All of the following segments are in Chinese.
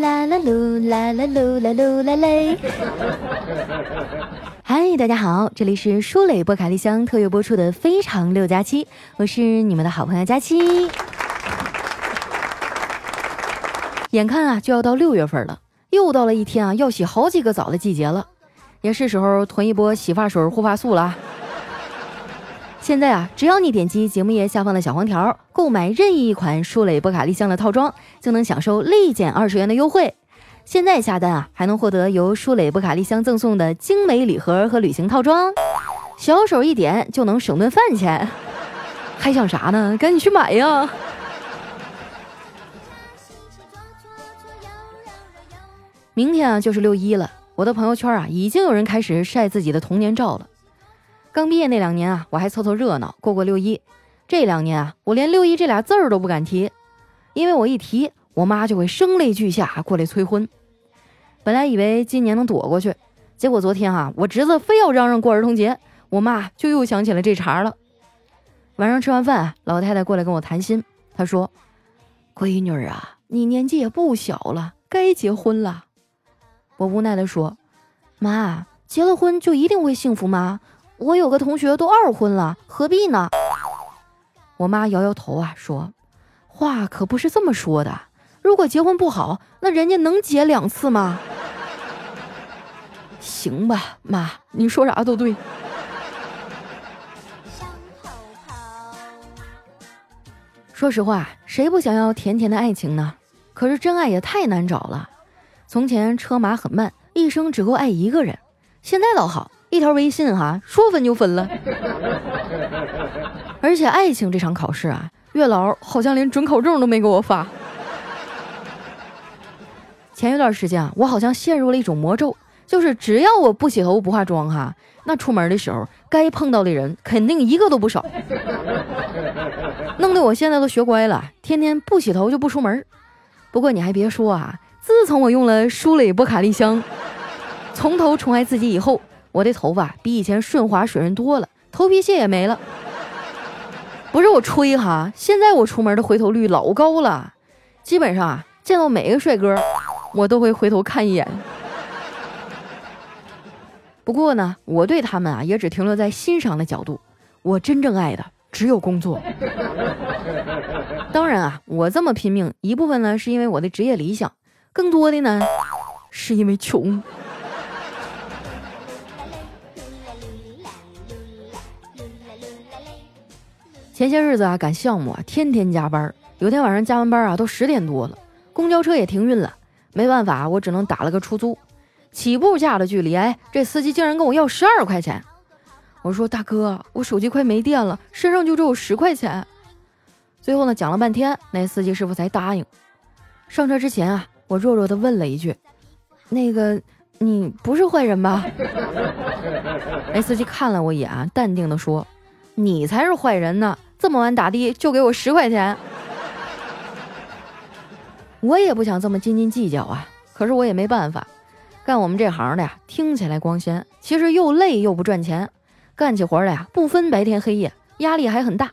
啦啦噜啦啦噜啦噜啦嘞。嗨，大家好，这里是舒磊波卡丽香特约播出的《非常六加七》，我是你们的好朋友佳期。眼看啊就要到六月份了，又到了一天啊要洗好几个澡的季节了，也是时候囤一波洗发水、护发素了。现在啊，只要你点击节目页下方的小黄条，购买任意一款舒蕾波卡丽香的套装，就能享受立减二十元的优惠。现在下单啊，还能获得由舒蕾波卡丽香赠送的精美礼盒和旅行套装，小手一点就能省顿饭钱，还想啥呢？赶紧去买呀！明天啊就是六一了，我的朋友圈啊已经有人开始晒自己的童年照了。刚毕业那两年啊，我还凑凑热闹过过六一。这两年啊，我连六一这俩字儿都不敢提，因为我一提，我妈就会声泪俱下过来催婚。本来以为今年能躲过去，结果昨天啊，我侄子非要嚷嚷过儿童节，我妈就又想起了这茬了。晚上吃完饭，老太太过来跟我谈心，她说：“闺女啊，你年纪也不小了，该结婚了。”我无奈地说：“妈，结了婚就一定会幸福吗？我有个同学都二婚了，何必呢？”我妈摇摇头啊，说：“话可不是这么说的。如果结婚不好，那人家能结两次吗？”行吧，妈，你说啥都对。说实话，谁不想要甜甜的爱情呢？可是真爱也太难找了。从前车马很慢，一生只够爱一个人。现在倒好，一条微信哈，说分就分了。而且爱情这场考试啊，月老好像连准考证都没给我发。前一段时间啊，我好像陷入了一种魔咒，就是只要我不洗头不化妆哈，那出门的时候该碰到的人肯定一个都不少。弄得我现在都学乖了，天天不洗头就不出门。不过你还别说啊。自从我用了舒蕾波卡丽香，从头宠爱自己以后，我的头发比以前顺滑水润多了，头皮屑也没了。不是我吹哈，现在我出门的回头率老高了，基本上啊，见到每个帅哥，我都会回头看一眼。不过呢，我对他们啊，也只停留在欣赏的角度，我真正爱的只有工作。当然啊，我这么拼命，一部分呢是因为我的职业理想。更多的呢，是因为穷。前些日子啊，赶项目啊，天天加班。有天晚上加完班啊，都十点多了，公交车也停运了。没办法，我只能打了个出租。起步价的距离，哎，这司机竟然跟我要十二块钱。我说大哥，我手机快没电了，身上就只有十块钱。最后呢，讲了半天，那司机师傅才答应。上车之前啊。我弱弱的问了一句：“那个，你不是坏人吧？” 那司机看了我一眼，淡定的说：“你才是坏人呢！这么晚打的就给我十块钱。”我也不想这么斤斤计较啊，可是我也没办法。干我们这行的呀，听起来光鲜，其实又累又不赚钱。干起活来呀，不分白天黑夜，压力还很大。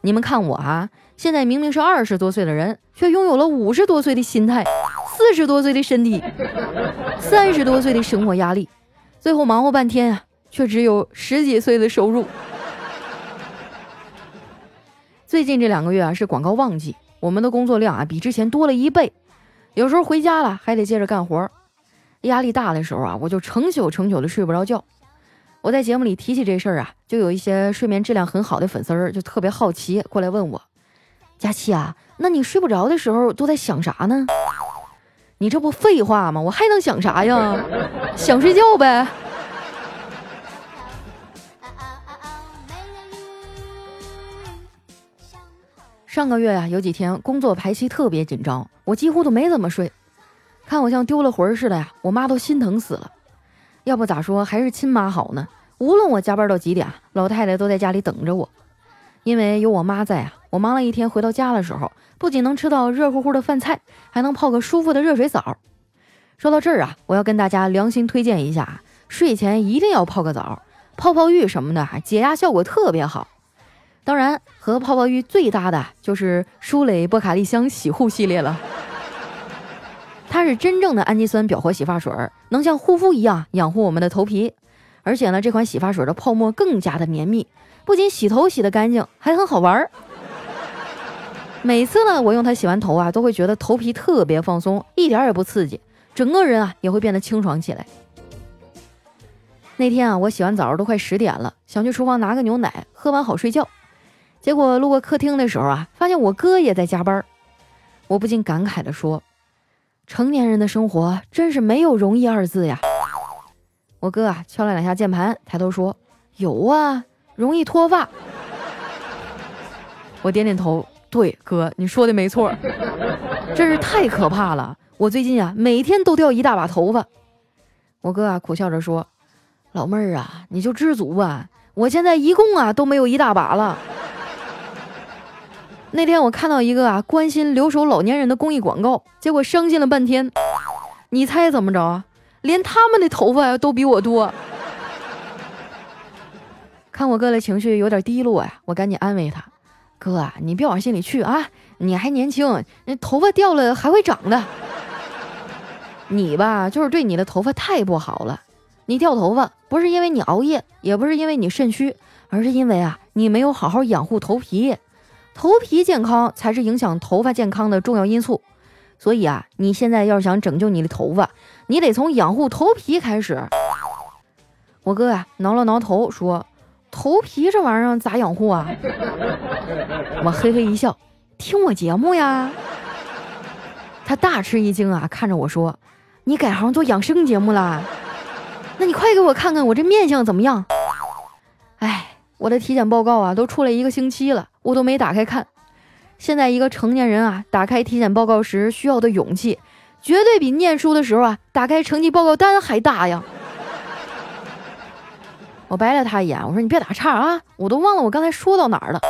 你们看我啊，现在明明是二十多岁的人，却拥有了五十多岁的心态。四十多岁的身体，三十多岁的生活压力，最后忙活半天啊，却只有十几岁的收入。最近这两个月啊是广告旺季，我们的工作量啊比之前多了一倍，有时候回家了还得接着干活，压力大的时候啊，我就成宿成宿的睡不着觉。我在节目里提起这事儿啊，就有一些睡眠质量很好的粉丝儿就特别好奇过来问我：“佳期啊，那你睡不着的时候都在想啥呢？”你这不废话吗？我还能想啥呀？想睡觉呗。上个月呀，有几天工作排期特别紧张，我几乎都没怎么睡。看我像丢了魂似的呀，我妈都心疼死了。要不咋说还是亲妈好呢？无论我加班到几点，老太太都在家里等着我。因为有我妈在啊，我忙了一天回到家的时候。不仅能吃到热乎乎的饭菜，还能泡个舒服的热水澡。说到这儿啊，我要跟大家良心推荐一下，睡前一定要泡个澡，泡泡浴什么的，解压效果特别好。当然，和泡泡浴最搭的就是舒蕾波卡丽香洗护系列了，它是真正的氨基酸表活洗发水，能像护肤一样养护我们的头皮。而且呢，这款洗发水的泡沫更加的绵密，不仅洗头洗得干净，还很好玩儿。每次呢，我用它洗完头啊，都会觉得头皮特别放松，一点也不刺激，整个人啊也会变得清爽起来。那天啊，我洗完澡都快十点了，想去厨房拿个牛奶，喝完好睡觉。结果路过客厅的时候啊，发现我哥也在加班，我不禁感慨地说：“成年人的生活真是没有容易二字呀。”我哥啊敲了两下键盘，抬头说：“有啊，容易脱发。”我点点头，对哥，你说的没错，真是太可怕了。我最近啊，每天都掉一大把头发。我哥啊苦笑着说：“老妹儿啊，你就知足吧，我现在一共啊都没有一大把了。”那天我看到一个啊关心留守老年人的公益广告，结果伤心了半天。你猜怎么着啊？连他们的头发都比我多，看我哥的情绪有点低落呀，我赶紧安慰他：“哥，你别往心里去啊，你还年轻，那头发掉了还会长的。你吧，就是对你的头发太不好了。你掉头发不是因为你熬夜，也不是因为你肾虚，而是因为啊，你没有好好养护头皮。头皮健康才是影响头发健康的重要因素。”所以啊，你现在要是想拯救你的头发，你得从养护头皮开始。我哥呀，挠了挠头说：“头皮这玩意儿咋养护啊？”我嘿嘿一笑，听我节目呀。他大吃一惊啊，看着我说：“你改行做养生节目了？那你快给我看看我这面相怎么样？”哎，我的体检报告啊，都出来一个星期了，我都没打开看。现在一个成年人啊，打开体检报告时需要的勇气，绝对比念书的时候啊打开成绩报告单还大呀！我白了他一眼，我说你别打岔啊，我都忘了我刚才说到哪儿了。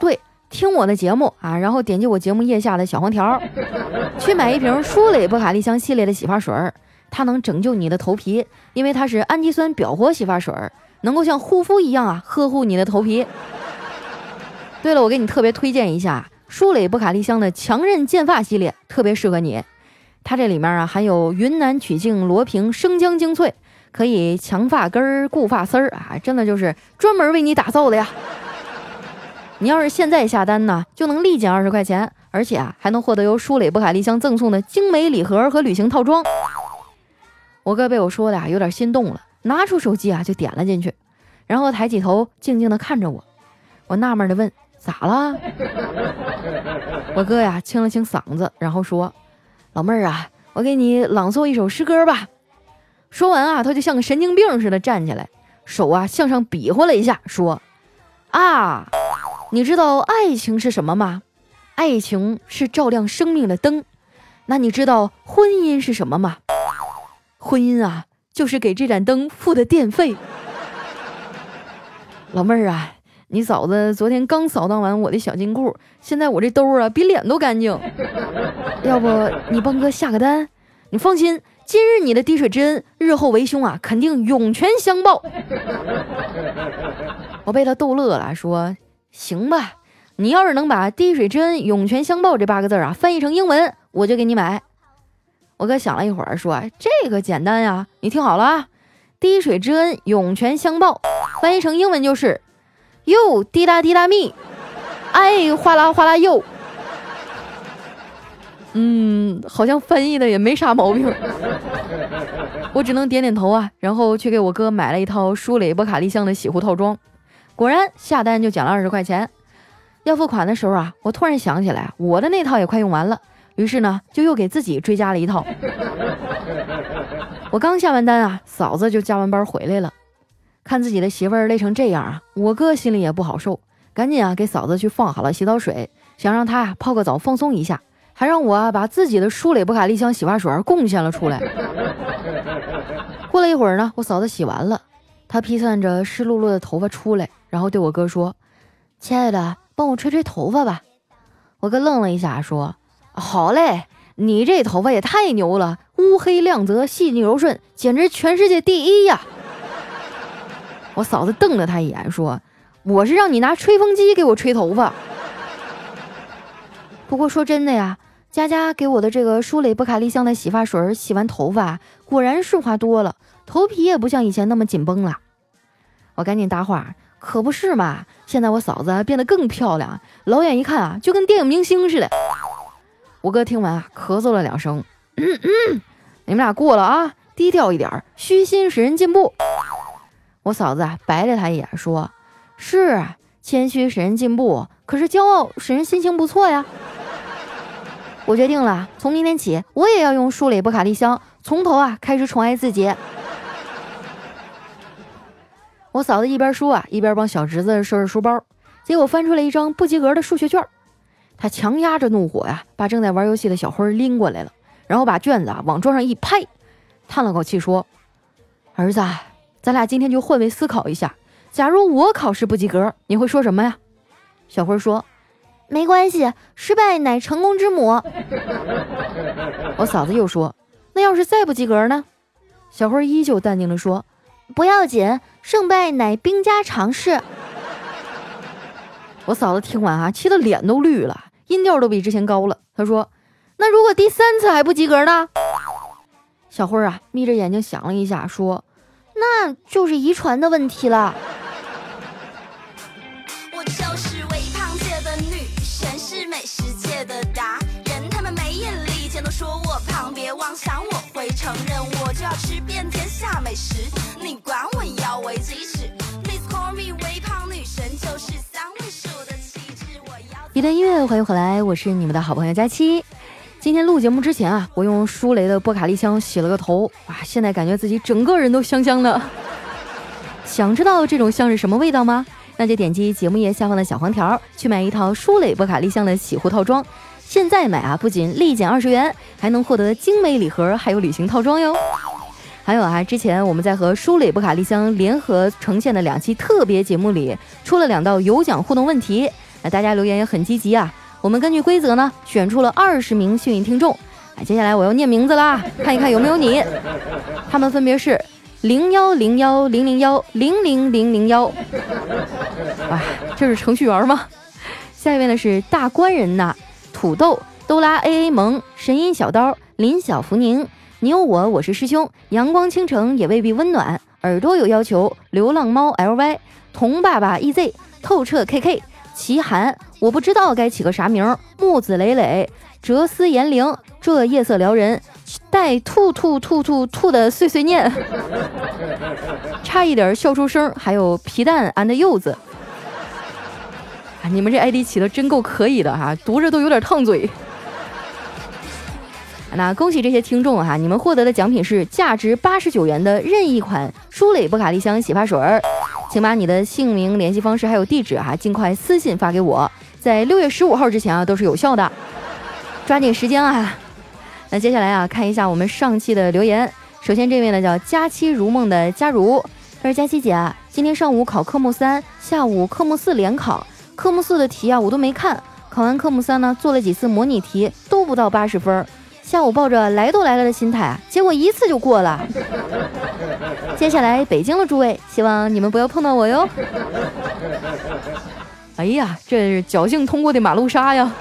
对，听我的节目啊，然后点击我节目页下的小黄条，去买一瓶舒蕾波卡丽香系列的洗发水，它能拯救你的头皮，因为它是氨基酸表活洗发水，能够像护肤一样啊呵护你的头皮。对了，我给你特别推荐一下。舒蕾波卡丽香的强韧健发系列特别适合你，它这里面啊含有云南曲靖罗平生姜精粹，可以强发根儿、固发丝儿啊，真的就是专门为你打造的呀！你要是现在下单呢，就能立减二十块钱，而且啊还能获得由舒蕾波卡丽香赠送的精美礼盒和旅行套装。我哥被我说的啊有点心动了，拿出手机啊就点了进去，然后抬起头静静的看着我，我纳闷的问。咋了？我哥呀，清了清嗓子，然后说：“老妹儿啊，我给你朗诵一首诗歌吧。”说完啊，他就像个神经病似的站起来，手啊向上比划了一下，说：“啊，你知道爱情是什么吗？爱情是照亮生命的灯。那你知道婚姻是什么吗？婚姻啊，就是给这盏灯付的电费。”老妹儿啊。你嫂子昨天刚扫荡完我的小金库，现在我这兜啊比脸都干净。要不你帮哥下个单？你放心，今日你的滴水之恩，日后为兄啊肯定涌泉相报。我被他逗乐了，说行吧，你要是能把滴水之恩、涌泉相报这八个字啊翻译成英文，我就给你买。我哥想了一会儿，说这个简单呀，你听好了啊，滴水之恩、涌泉相报，翻译成英文就是。哟，滴答滴答咪，哎，哗啦哗啦哟。嗯，好像翻译的也没啥毛病，我只能点点头啊，然后去给我哥买了一套舒蕾波卡丽香的洗护套装，果然下单就减了二十块钱。要付款的时候啊，我突然想起来，我的那套也快用完了，于是呢，就又给自己追加了一套。我刚下完单啊，嫂子就加完班回来了。看自己的媳妇儿累成这样啊，我哥心里也不好受，赶紧啊给嫂子去放好了洗澡水，想让她啊泡个澡放松一下，还让我啊把自己的舒蕾波卡丽香洗发水贡献了出来。过了一会儿呢，我嫂子洗完了，她披散着湿漉漉的头发出来，然后对我哥说：“亲爱的，帮我吹吹头发吧。”我哥愣了一下，说：“好嘞，你这头发也太牛了，乌黑亮泽，细腻柔顺，简直全世界第一呀！”我嫂子瞪了他一眼，说：“我是让你拿吹风机给我吹头发。不过说真的呀，佳佳给我的这个舒蕾波卡丽香的洗发水，洗完头发果然顺滑多了，头皮也不像以前那么紧绷了。我赶紧搭话，可不是嘛，现在我嫂子变得更漂亮，老远一看啊，就跟电影明星似的。我哥听完啊，咳嗽了两声，嗯嗯，你们俩过了啊，低调一点，虚心使人进步。我嫂子啊，白了他一眼，说：“是啊谦虚使人进步，可是骄傲使人心情不错呀。”我决定了，从明天起，我也要用舒蕾波卡利香，从头啊开始宠爱自己。我嫂子一边说啊，一边帮小侄子收拾书包，结果翻出来一张不及格的数学卷。她强压着怒火呀，把正在玩游戏的小辉拎过来了，然后把卷子啊往桌上一拍，叹了口气说：“儿子，咱俩今天就换位思考一下，假如我考试不及格，你会说什么呀？”小辉说。没关系，失败乃成功之母。我嫂子又说：“那要是再不及格呢？”小辉依旧淡定地说：“不要紧，胜败乃兵家常事。”我嫂子听完啊，气得脸都绿了，音调都比之前高了。她说：“那如果第三次还不及格呢？”小辉啊，眯着眼睛想了一下，说：“那就是遗传的问题了。”我就是微胖界的女神，是美食界的达人。他们没眼力见都说我胖，别妄想我会承认，我就要吃遍天下美食。你管我要为己止一段音乐，欢迎回来，我是你们的好朋友佳期。今天录节目之前啊，我用舒蕾的波卡丽香洗了个头，哇，现在感觉自己整个人都香香的。想知道这种香是什么味道吗？那就点击节目页下方的小黄条，去买一套舒蕾波卡丽香的洗护套装。现在买啊，不仅立减二十元，还能获得精美礼盒，还有旅行套装哟。还有啊，之前我们在和舒蕾波卡丽香联合呈现的两期特别节目里，出了两道有奖互动问题。那大家留言也很积极啊！我们根据规则呢，选出了二十名幸运听众。哎，接下来我要念名字啦，看一看有没有你。他们分别是零幺零幺零零幺零零零零幺。哇，这是程序员吗？下一位呢是大官人呐，土豆、哆啦 A A 萌、神音小刀、林小福宁、你有我，我是师兄、阳光倾城也未必温暖、耳朵有要求、流浪猫 L Y、童爸爸 E Z、透彻 K K。齐寒，我不知道该起个啥名。木子磊磊，哲思严灵，这夜色撩人。带兔兔兔兔兔的碎碎念，差一点笑出声。还有皮蛋 and 柚子，你们这 ID 起的真够可以的哈，读着都有点烫嘴。那恭喜这些听众哈，你们获得的奖品是价值八十九元的任意款舒蕾波卡丽香洗发水儿。请把你的姓名、联系方式还有地址哈，尽快私信发给我，在六月十五号之前啊都是有效的，抓紧时间啊！那接下来啊，看一下我们上期的留言。首先这位呢叫佳期如梦的佳如，他说佳期姐啊，今天上午考科目三，下午科目四联考，科目四的题啊我都没看，考完科目三呢做了几次模拟题都不到八十分。下午抱着来都来了的心态啊，结果一次就过了。接下来北京的诸位，希望你们不要碰到我哟。哎呀，这是侥幸通过的马路杀呀！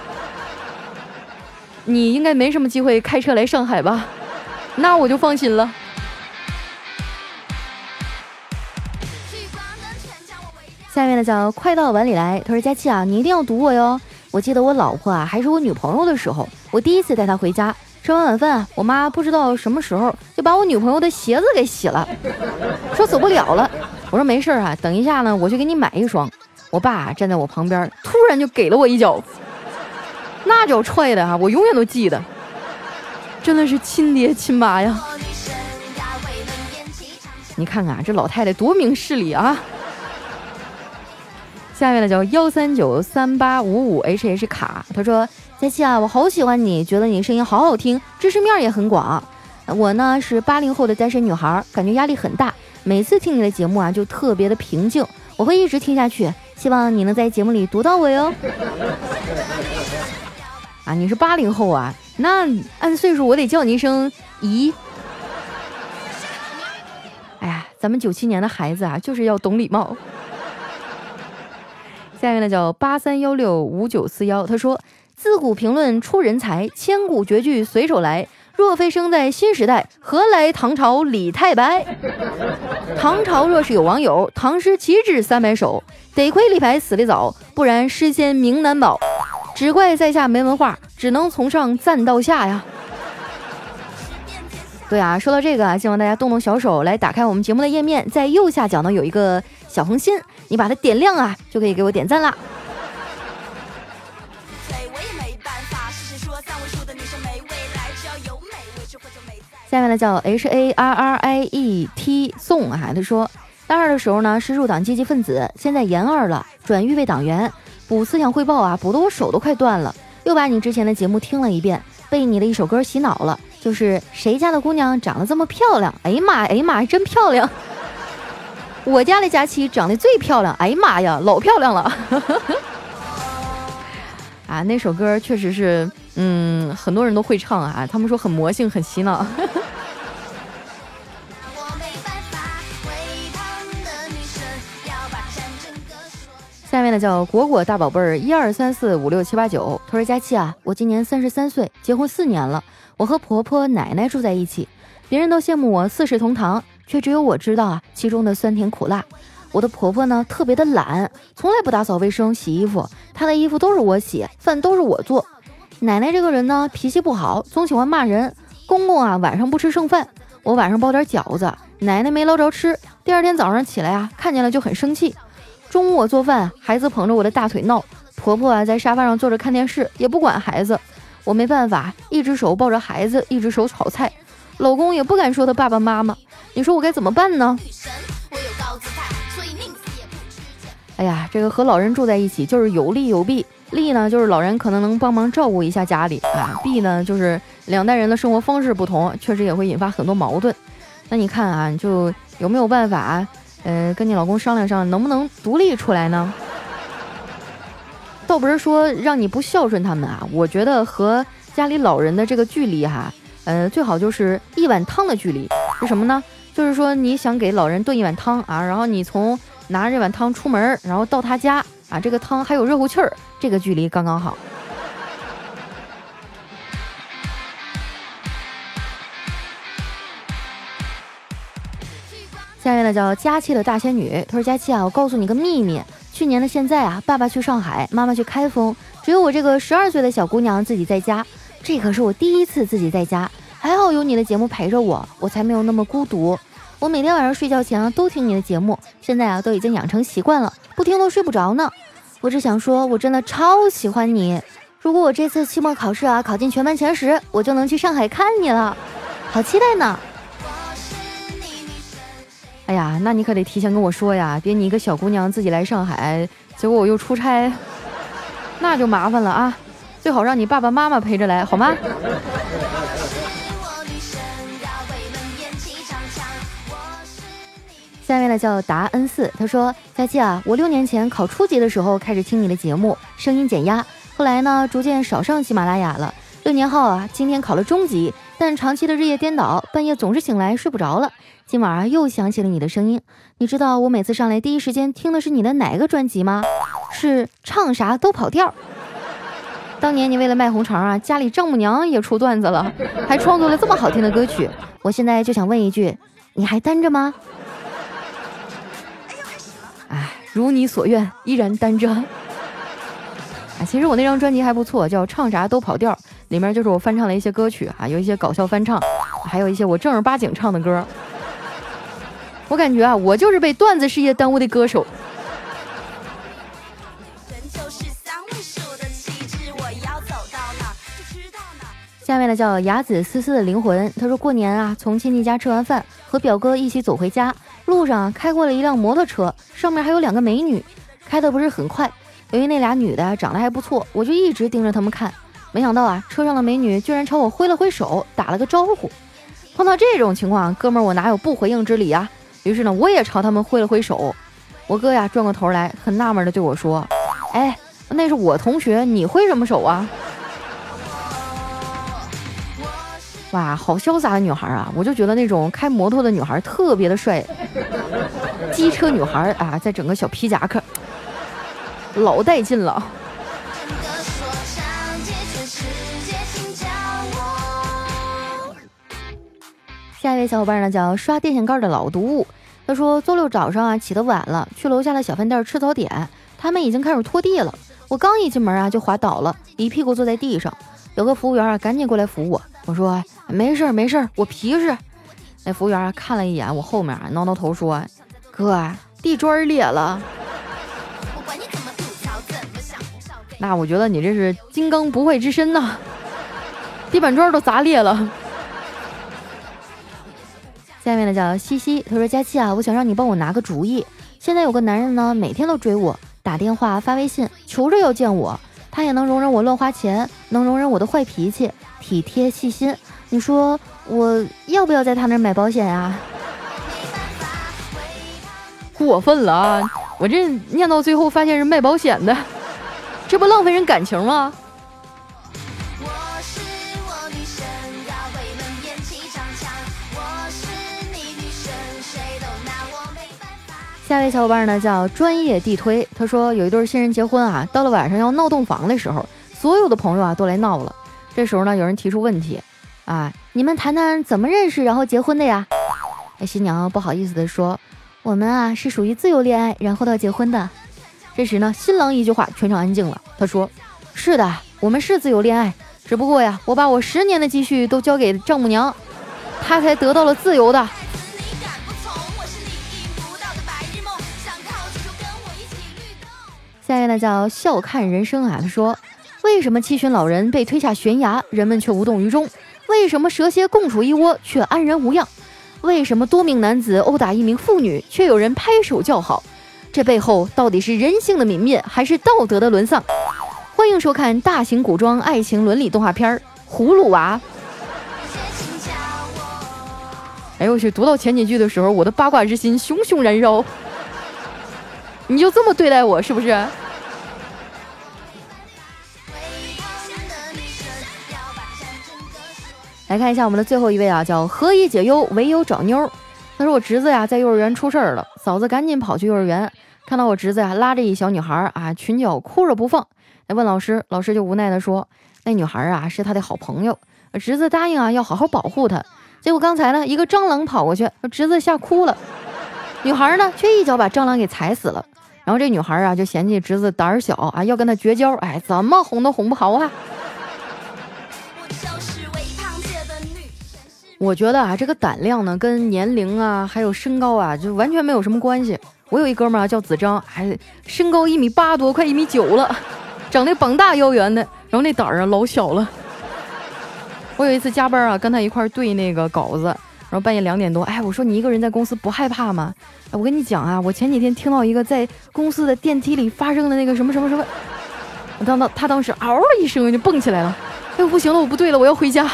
你应该没什么机会开车来上海吧？那我就放心了。下面呢叫快到碗里来，他说佳期啊，你一定要读我哟。我记得我老婆啊还是我女朋友的时候，我第一次带她回家。吃完晚饭，我妈不知道什么时候就把我女朋友的鞋子给洗了，说走不了了。我说没事啊，等一下呢，我去给你买一双。我爸站在我旁边，突然就给了我一脚，那脚踹的啊，我永远都记得，真的是亲爹亲妈呀！你看看这老太太多明事理啊！下面呢叫幺三九三八五五 H H 卡，他说。佳期啊，我好喜欢你，觉得你声音好好听，知识面也很广。我呢是八零后的单身女孩，感觉压力很大。每次听你的节目啊，就特别的平静。我会一直听下去，希望你能在节目里读到我哟。啊，你是八零后啊？那按岁数我得叫你一声姨。哎呀，咱们九七年的孩子啊，就是要懂礼貌。下面呢叫八三幺六五九四幺，他说。自古评论出人才，千古绝句随手来。若非生在新时代，何来唐朝李太白？唐朝若是有网友，唐诗岂止三百首。得亏李白死得早，不然诗仙名难保。只怪在下没文化，只能从上赞到下呀。对啊，说到这个啊，希望大家动动小手来打开我们节目的页面，在右下角呢有一个小红心，你把它点亮啊，就可以给我点赞啦。下面呢叫 H A R R I E T 宋啊，他说大二的时候呢是入党积极分子，现在研二了，转预备党员，补思想汇报啊，补得我手都快断了。又把你之前的节目听了一遍，被你的一首歌洗脑了，就是谁家的姑娘长得这么漂亮？哎呀妈，哎呀妈，真漂亮！我家的佳琪长得最漂亮，哎呀妈呀，老漂亮了！啊，那首歌确实是，嗯，很多人都会唱啊，他们说很魔性，很洗脑。下面呢叫果果大宝贝儿，一二三四五六七八九。他说：“佳期啊，我今年三十三岁，结婚四年了。我和婆婆奶奶住在一起，别人都羡慕我四世同堂，却只有我知道啊其中的酸甜苦辣。我的婆婆呢特别的懒，从来不打扫卫生、洗衣服，她的衣服都是我洗，饭都是我做。奶奶这个人呢脾气不好，总喜欢骂人。公公啊晚上不吃剩饭，我晚上包点饺子，奶奶没捞着吃，第二天早上起来啊看见了就很生气。”中午我做饭，孩子捧着我的大腿闹，婆婆啊在沙发上坐着看电视，也不管孩子。我没办法，一只手抱着孩子，一只手炒菜。老公也不敢说他爸爸妈妈，你说我该怎么办呢？哎呀，这个和老人住在一起就是有利有弊。利呢就是老人可能能帮忙照顾一下家里啊，弊呢就是两代人的生活方式不同，确实也会引发很多矛盾。那你看啊，就有没有办法？呃，跟你老公商量商量，能不能独立出来呢？倒不是说让你不孝顺他们啊，我觉得和家里老人的这个距离哈，呃，最好就是一碗汤的距离。是什么呢？就是说你想给老人炖一碗汤啊，然后你从拿着这碗汤出门，然后到他家啊，这个汤还有热乎气儿，这个距离刚刚好。下面呢叫佳期的大仙女，她说：“佳期啊，我告诉你个秘密，去年的现在啊，爸爸去上海，妈妈去开封，只有我这个十二岁的小姑娘自己在家。这可是我第一次自己在家，还好有你的节目陪着我，我才没有那么孤独。我每天晚上睡觉前啊都听你的节目，现在啊都已经养成习惯了，不听都睡不着呢。我只想说，我真的超喜欢你。如果我这次期末考试啊考进全班前十，我就能去上海看你了，好期待呢。”哎呀，那你可得提前跟我说呀，别你一个小姑娘自己来上海，结果我又出差，那就麻烦了啊！最好让你爸爸妈妈陪着来，好吗？下面呢叫达恩四，他说：佳琪啊，我六年前考初级的时候开始听你的节目，声音减压，后来呢逐渐少上喜马拉雅了。六年后啊，今天考了中级，但长期的日夜颠倒，半夜总是醒来睡不着了。今晚啊，又想起了你的声音。你知道我每次上来第一时间听的是你的哪个专辑吗？是唱啥都跑调。当年你为了卖红肠啊，家里丈母娘也出段子了，还创作了这么好听的歌曲。我现在就想问一句，你还单着吗？哎，如你所愿，依然单张。啊，其实我那张专辑还不错，叫《唱啥都跑调》，里面就是我翻唱了一些歌曲啊，有一些搞笑翻唱，还有一些我正儿八经唱的歌。我感觉啊，我就是被段子事业耽误的歌手。下面呢叫雅子思思的灵魂，他说过年啊，从亲戚家吃完饭，和表哥一起走回家，路上开过了一辆摩托车，上面还有两个美女，开的不是很快。由于那俩女的长得还不错，我就一直盯着他们看。没想到啊，车上的美女居然朝我挥了挥手，打了个招呼。碰到这种情况，哥们儿我哪有不回应之理啊？于是呢，我也朝他们挥了挥手。我哥呀，转过头来，很纳闷的对我说：“哎，那是我同学，你挥什么手啊？”哇，好潇洒的女孩啊！我就觉得那种开摩托的女孩特别的帅，机车女孩啊，在整个小皮夹克，老带劲了。下一位小伙伴呢，叫刷电线杆的老毒物，他说周六早上啊起得晚了，去楼下的小饭店吃早点，他们已经开始拖地了。我刚一进门啊就滑倒了，一屁股坐在地上，有个服务员啊赶紧过来扶我。我说没事儿没事儿，我皮实。那服务员看了一眼我后面，挠挠头说：“哥，地砖裂了。”那我觉得你这是金刚不坏之身呐，地板砖都砸裂了。下面呢叫西西，他说：“佳期啊，我想让你帮我拿个主意。现在有个男人呢，每天都追我，打电话、发微信，求着要见我。他也能容忍我乱花钱，能容忍我的坏脾气，体贴细心。你说我要不要在他那儿买保险啊？”过分了啊！我这念到最后发现是卖保险的。这不浪费人感情吗？下一位小伙伴呢叫专业地推，他说有一对新人结婚啊，到了晚上要闹洞房的时候，所有的朋友啊都来闹了。这时候呢，有人提出问题啊，你们谈谈怎么认识然后结婚的呀？哎，新娘不好意思的说，我们啊是属于自由恋爱，然后到结婚的。这时呢，新郎一句话，全场安静了。他说：“是的，我们是自由恋爱，只不过呀，我把我十年的积蓄都交给丈母娘，她才得到了自由的。”下一位呢叫笑看人生啊，他说：“为什么七旬老人被推下悬崖，人们却无动于衷？为什么蛇蝎共处一窝，却安然无恙？为什么多名男子殴打一名妇女，却有人拍手叫好？”这背后到底是人性的泯灭，还是道德的沦丧？欢迎收看大型古装爱情伦理动画片《葫芦娃》。哎呦我去！读到前几句的时候，我的八卦之心熊熊燃烧。你就这么对待我，是不是？来看一下我们的最后一位啊，叫何以解忧，唯有找妞。他说我侄子呀在幼儿园出事儿了，嫂子赶紧跑去幼儿园。看到我侄子呀，拉着一小女孩啊，裙角哭着不放，来问老师，老师就无奈的说，那女孩啊是他的好朋友，侄子答应啊要好好保护她。结果刚才呢，一个蟑螂跑过去，侄子吓哭了，女孩呢却一脚把蟑螂给踩死了。然后这女孩啊就嫌弃侄子胆儿小啊，要跟他绝交，哎，怎么哄都哄不好啊。我觉得啊，这个胆量呢，跟年龄啊，还有身高啊，就完全没有什么关系。我有一哥们儿叫子张，还身高一米八多，快一米九了，长得膀大腰圆的，然后那胆儿啊老小了。我有一次加班啊，跟他一块儿对那个稿子，然后半夜两点多，哎，我说你一个人在公司不害怕吗？哎，我跟你讲啊，我前几天听到一个在公司的电梯里发生的那个什么什么什么，我当当他当时嗷的一声就蹦起来了，哎，不行了，我不对了，我要回家。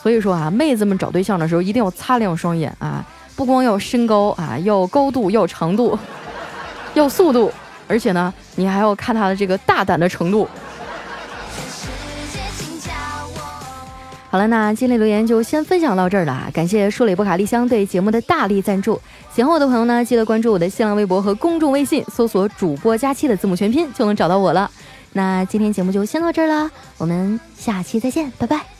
所以说啊，妹子们找对象的时候一定要擦亮双眼啊！不光要身高啊，要高度，要长度，要速度，而且呢，你还要看他的这个大胆的程度。好了，那今天留言就先分享到这儿了啊，感谢舒磊波卡丽香对节目的大力赞助。喜欢我的朋友呢，记得关注我的新浪微博和公众微信，搜索“主播佳期”的字母全拼就能找到我了。那今天节目就先到这儿了，我们下期再见，拜拜。